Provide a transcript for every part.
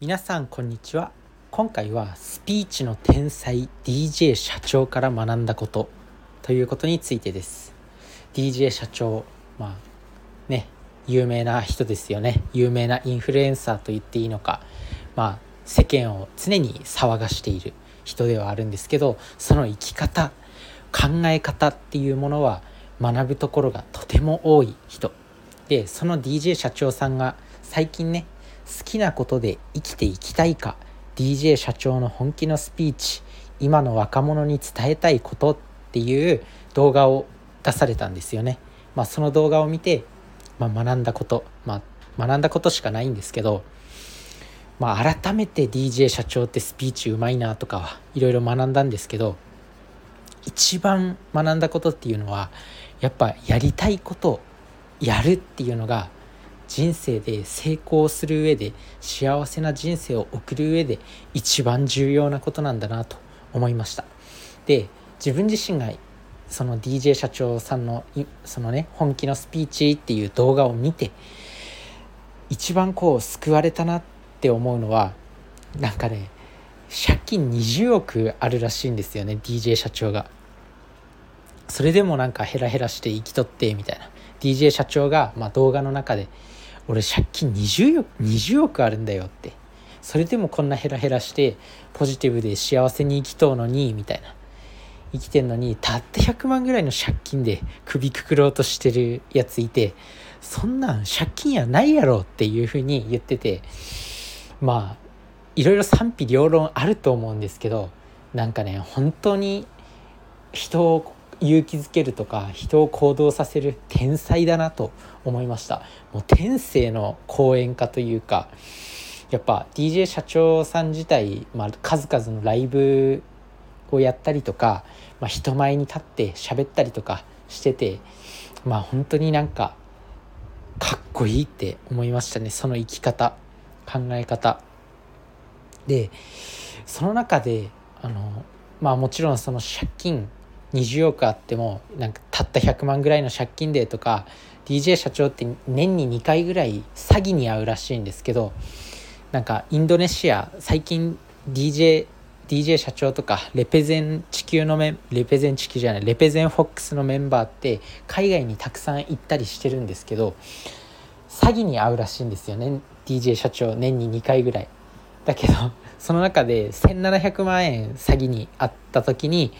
皆さんこんにちは。今回はスピーチの天才 DJ 社長から学んだことということについてです。DJ 社長まあね有名な人ですよね。有名なインフルエンサーと言っていいのかまあ世間を常に騒がしている人ではあるんですけどその生き方考え方っていうものは学ぶところがとても多い人。でその DJ 社長さんが最近ね好きなことで生きていきたいか DJ 社長の本気のスピーチ今の若者に伝えたいことっていう動画を出されたんですよね。まあ、その動画を見て、まあ、学んだこと、まあ、学んだことしかないんですけど、まあ、改めて DJ 社長ってスピーチうまいなとかはいろいろ学んだんですけど一番学んだことっていうのはやっぱやりたいことやるっていうのが人生で成功する上で幸せな人生を送る上で一番重要なことなんだなと思いました。で自分自身がその DJ 社長さんのそのね本気のスピーチっていう動画を見て一番こう救われたなって思うのはなんかね借金20億あるらしいんですよね DJ 社長が。それでもなんかヘラヘラして生きとってみたいな。DJ 社長が、まあ、動画の中で「俺借金 20, 億20億あるんだよ」って。それでもこんなヘラヘラしてポジティブで幸せに生きとうのにみたいな。生きてんのにたった100万ぐらいの借金で首くくろうとしてるやついてそんなん借金やないやろっていうふうに言っててまあいろいろ賛否両論あると思うんですけどなんかね本当に人を勇気づけるとか人を行動させる天才だなと思いました。もう天性の講演家というかやっぱ DJ 社長さん自体、まあ、数々のライブをやったりとか、まあ、人前に立って喋ったりとかしててまあ本当になんかかっこいいって思いましたね。その生き方考え方。でその中であのまあもちろんその借金20億あってもなんかたった100万ぐらいの借金でとか DJ 社長って年に2回ぐらい詐欺に遭うらしいんですけどなんかインドネシア最近 DJ, DJ 社長とかレペゼン地球のメンレペゼン地球じゃないレペゼンフォックスのメンバーって海外にたくさん行ったりしてるんですけど詐欺に遭うらしいんですよね DJ 社長年に2回ぐらい。だけどその中で1700万円詐欺に遭った時に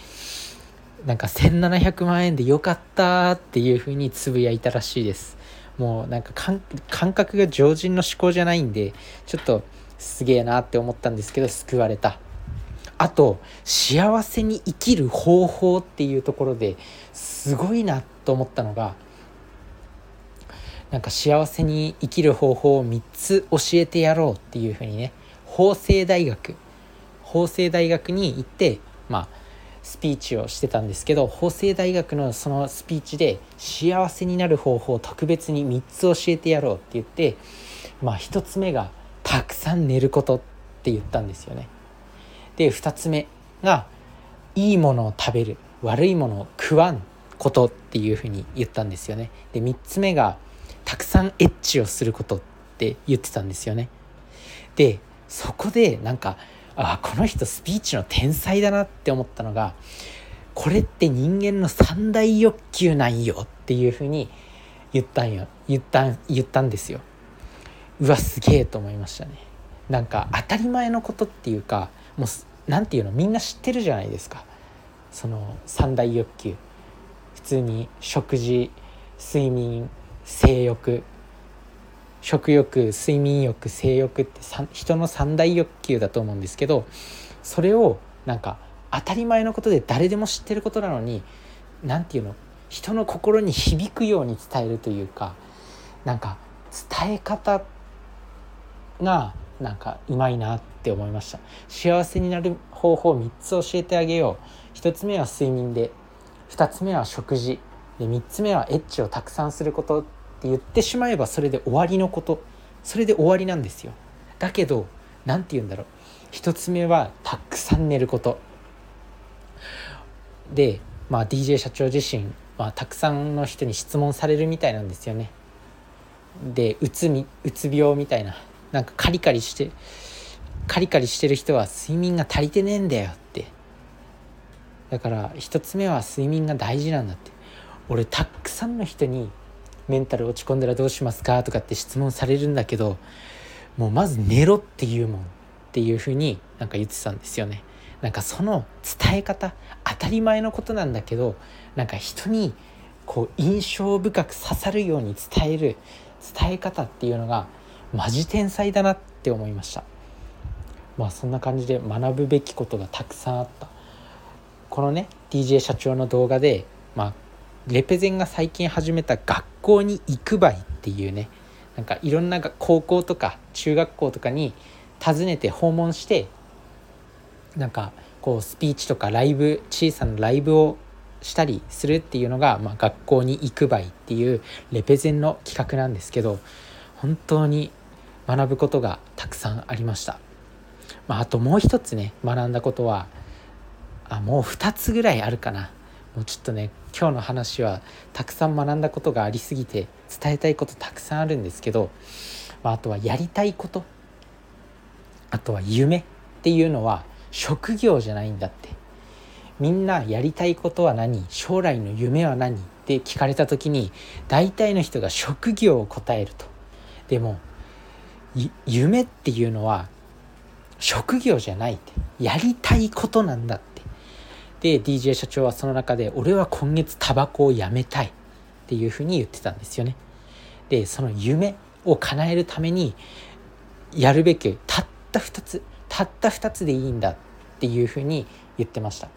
なんか1700万円でよかったっていうふうにつぶやいたらしいです。もうなんか感覚が常人の思考じゃないんでちょっとすげえなって思ったんですけど救われた。あと幸せに生きる方法っていうところですごいなと思ったのがなんか幸せに生きる方法を3つ教えてやろうっていうふうにね法政大学。法政大学に行ってまあスピーチをしてたんですけど法政大学のそのスピーチで幸せになる方法を特別に3つ教えてやろうって言ってまあ1つ目がたくさん寝ることって言ったんですよね。で2つ目がいいものを食べる悪いものを食わんことっていうふうに言ったんですよね。で3つ目がたくさんエッチをすることって言ってたんですよね。でそこでなんかあこの人スピーチの天才だなって思ったのがこれって人間の三大欲求なんよっていうふうに言ったんよ。言った言ったんですよ。うわすげえと思いましたね。なんか当たり前のことっていうかもう何て言うのみんな知ってるじゃないですか。その三大欲求。普通に食事睡眠性欲。食欲睡眠欲性欲って人の三大欲求だと思うんですけどそれをなんか当たり前のことで誰でも知ってることなのに何て言うの人の心に響くように伝えるというかなんか伝え方がなんかうまいなって思いました。幸せになる方法を3つ教えてあげよう。1つ目は睡眠で2つ目は食事。で3つ目はエッチをたくさんすること。って言ってしまえばそれで終わりのこと。それで終わりなんですよ。だけど何て言うんだろう。一つ目はたくさん寝ること。で、まあ、DJ 社長自身、まあ、たくさんの人に質問されるみたいなんですよね。でうつみうつ病みたいな。なんかカリカリしてカリカリしてる人は睡眠が足りてねえんだよって。だから1つ目は睡眠が大事なんだって。俺たくさんの人にメンタル落ち込んだらどうしますかとかって質問されるんだけどもうまず寝ろっていうもんっていうふうになんか言ってたんですよね。なんかその伝え方当たり前のことなんだけどなんか人にこう印象深く刺さるように伝える伝え方っていうのがマジ天才だなって思いました。まあそんな感じで学ぶべきことがたくさんあった。このね DJ 社長の動画でまあレペゼンが最近始めた学校に行くばいっていうねなんかいろんな高校とか中学校とかに訪ねて訪問してなんかこうスピーチとかライブ小さなライブをしたりするっていうのが、まあ、学校に行くばいっていうレペゼンの企画なんですけど本当に学ぶことがたくさんありました、まあ、あともう一つね学んだことはあもう2つぐらいあるかな。もうちょっとね今日の話はたくさん学んだことがありすぎて伝えたいことたくさんあるんですけど、まあ、あとはやりたいことあとは夢っていうのは職業じゃないんだって。みんなやりたいことは何？将来の夢は何？って聞かれた時に大体の人が職業を答えると。でも夢っていうのは職業じゃないって。やりたいことなんだって。で DJ 社長はその中で俺は今月タバコをやめたいっていうふうに言ってたんですよね。でその夢を叶えるためにやるべきたった2つたった2つでいいんだっていうふうに言ってました。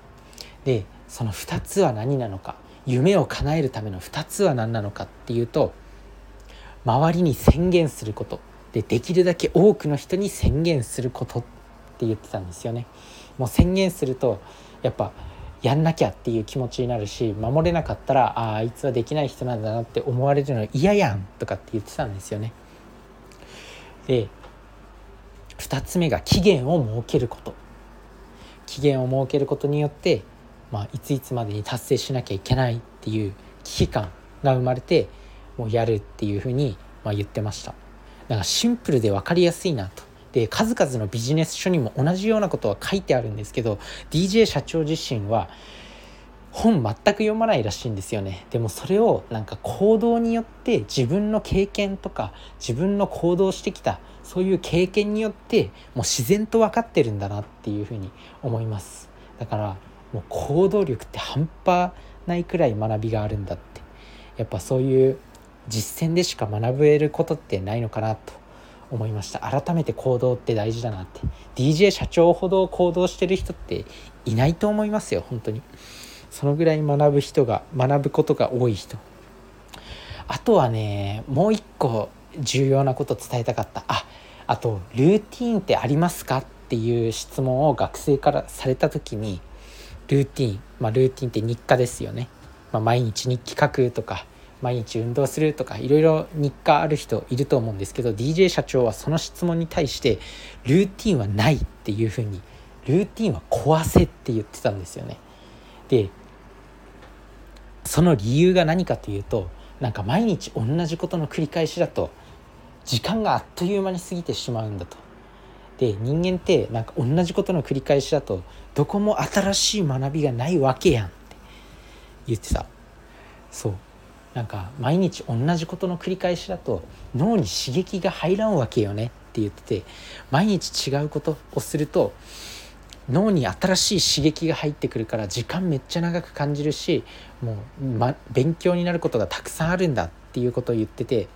でその2つは何なのか夢を叶えるための2つは何なのかっていうと周りに宣言することでできるだけ多くの人に宣言することって言ってたんですよね。もう宣言するとやっぱやんなきゃっていう気持ちになるし守れなかったらああいつはできない人なんだなって思われるの嫌やんとかって言ってたんですよね。で2つ目が期限を設けること。期限を設けることによって、まあ、いついつまでに達成しなきゃいけないっていう危機感が生まれてもうやるっていうふうに、まあ、言ってました。だからシンプルで分かりやすいなと。で数々のビジネス書にも同じようなことは書いてあるんですけど DJ 社長自身は本全く読まないらしいんですよね。でもそれをなんか行動によって自分の経験とか自分の行動してきたそういう経験によってもう自然と分かってるんだなっていうふうに思います。だからもう行動力って半端ないくらい学びがあるんだって。やっぱそういう実践でしか学べることってないのかなと思いました。改めて行動って大事だなって。DJ 社長ほど行動してる人っていないと思いますよ本当に。そのぐらい学ぶ人が学ぶことが多い人。あとはねもう一個重要なこと伝えたかった。ああとルーティンってありますかっていう質問を学生からされた時にルーティン。まあルーティンって日課ですよね、まあ、毎日日記書くとか毎日運動するとかいろいろ日課ある人いると思うんですけど DJ 社長はその質問に対してルーティンはないっていうふうにルーティンは壊せって言ってたんですよね。でその理由が何かというとなんか毎日同じことの繰り返しだと時間があっという間に過ぎてしまうんだと。で人間ってなんか同じことの繰り返しだとどこも新しい学びがないわけやんって言ってたそうなんか毎日同じことの繰り返しだと脳に刺激が入らんわけよねって言ってて毎日違うことをすると脳に新しい刺激が入ってくるから時間めっちゃ長く感じるしもう、ま、勉強になることがたくさんあるんだっていうことを言ってて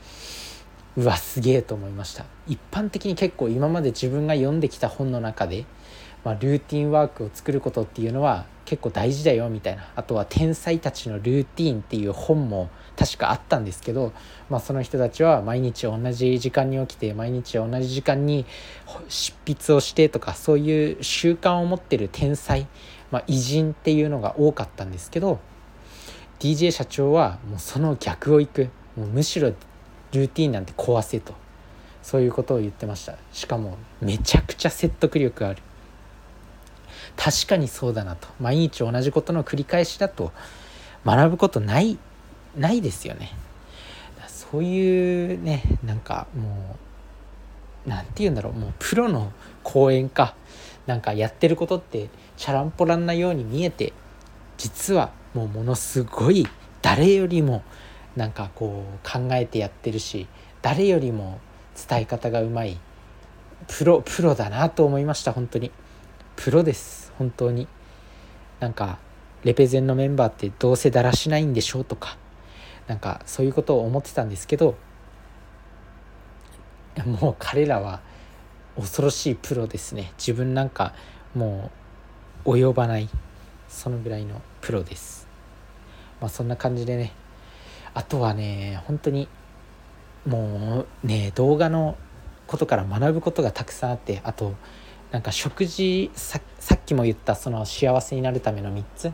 うわすげえと思いました。一般的に結構今まで自分が読んできた本の中で、まあ、ルーティンワークを作ることっていうのは結構大事だよみたいな。あとは「天才たちのルーティーン」っていう本も確かあったんですけど、まあ、その人たちは毎日同じ時間に起きて毎日同じ時間に執筆をしてとかそういう習慣を持ってる天才、まあ、偉人っていうのが多かったんですけど DJ 社長はもうその逆をいく。もうむしろルーティーンなんて壊せと。そういうことを言ってました。しかもめちゃくちゃ説得力ある。確かにそうだなと。毎日同じことの繰り返しだと学ぶことないないですよね。そういうねなんかもう何て言うんだろう。もうプロの講演家なんかやってることってチャランポランなように見えて実はもうものすごい誰よりもなんかこう考えてやってるし誰よりも伝え方がうまいプロプロだなと思いました本当に。プロです。本当になんかレペゼンのメンバーってどうせだらしないんでしょうとかなんかそういうことを思ってたんですけどもう彼らは恐ろしいプロですね。自分なんかもう及ばないそのぐらいのプロです。まあそんな感じでねあとはね本当にもうね動画のことから学ぶことがたくさんあってあとなんか食事さっきも言ったその幸せになるための3つ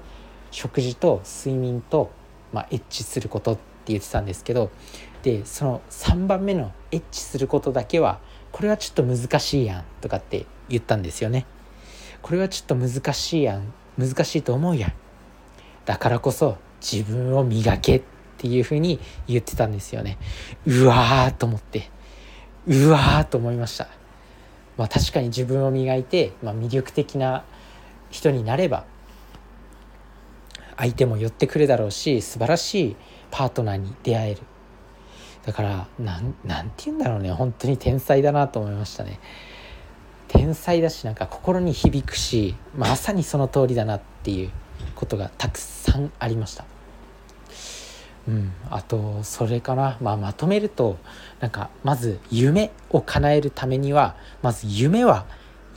食事と睡眠と、まあ、エッチすることって言ってたんですけどでその3番目のエッチすることだけはこれはちょっと難しいやんとかって言ったんですよね。これはちょっと難しいやん難しいと思うやん。だからこそ自分を磨けっていうふうに言ってたんですよね。うわーと思ってうわーと思いました。まあ確かに自分を磨いて、まあ、魅力的な人になれば相手も寄ってくるだろうし素晴らしいパートナーに出会える。だからなんなんて言うんだろうね。本当に天才だなと思いましたね。天才だしなんか心に響くしまさにその通りだなっていうことがたくさんありました。うん、あとそれかな、まあ、まとめるとなんかまず夢を叶えるためにはまず夢は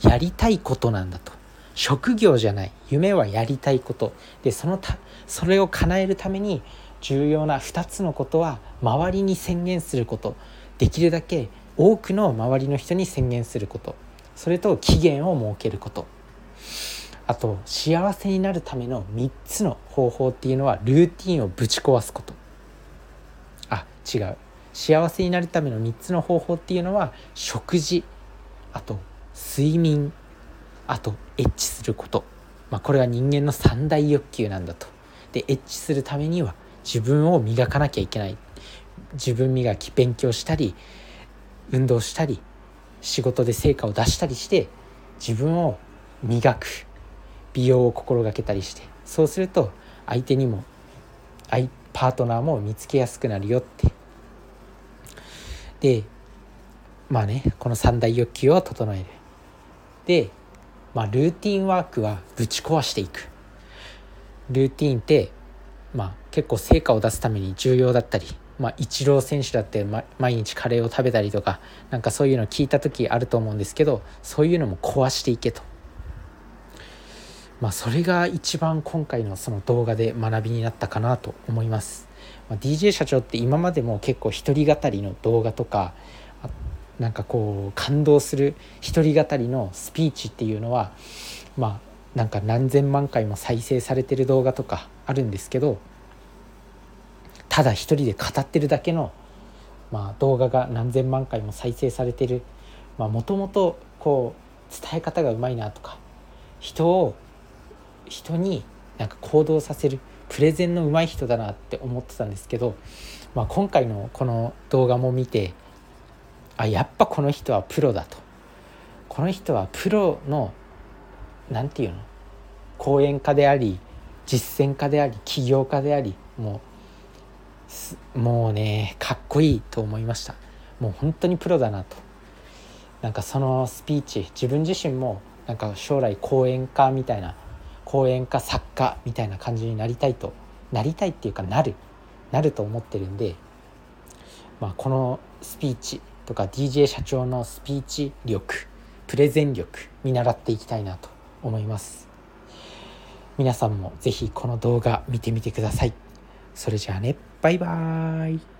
やりたいことなんだと。職業じゃない。夢はやりたいこと。でそのたそれを叶えるために重要な2つのことは周りに宣言すること。できるだけ多くの周りの人に宣言すること。それと期限を設けること。あと幸せになるための3つの方法っていうのはルーティンをぶち壊すこと。あ違う。幸せになるための3つの方法っていうのは食事。あと睡眠。あとエッチすること、まあ、これは人間の三大欲求なんだと。でエッチするためには自分を磨かなきゃいけない。自分磨き勉強したり運動したり仕事で成果を出したりして自分を磨く。美容を心がけたりしてそうすると相手にもパートナーも見つけやすくなるよって。でまあねこの三大欲求を整える。でまあ、ルーティンワークはぶち壊していく。ルーティンって、まあ、結構成果を出すために重要だったり、まあ、イチロー選手だって、毎日カレーを食べたりとかなんかそういうの聞いた時あると思うんですけどそういうのも壊していけと。まあ、それが一番今回のその動画で学びになったかなと思います。まあ、DJ 社長って今までも結構一人語りの動画とかなんかこう感動する一人語りのスピーチっていうのはまあなんか何千万回も再生されてる動画とかあるんですけどただ一人で語ってるだけの、まあ、動画が何千万回も再生されてるもともとこう伝え方がうまいなとか人を人になんか行動させるプレゼンの上手い人だなって思ってたんですけど、まあ、今回のこの動画も見てあやっぱこの人はプロだと。この人はプロの何て言うの？講演家であり実践家であり起業家でありもうもうねかっこいいと思いました。もう本当にプロだなと。なんかそのスピーチ自分自身もなんか将来講演家みたいな講演家作家みたいな感じになりたいとなりたいっていうかなるなると思ってるんで、まあ、このスピーチとか DJ 社長のスピーチ力プレゼン力見習っていきたいなと思います。皆さんも是非この動画見てみてください。それじゃあね。バイバーイ。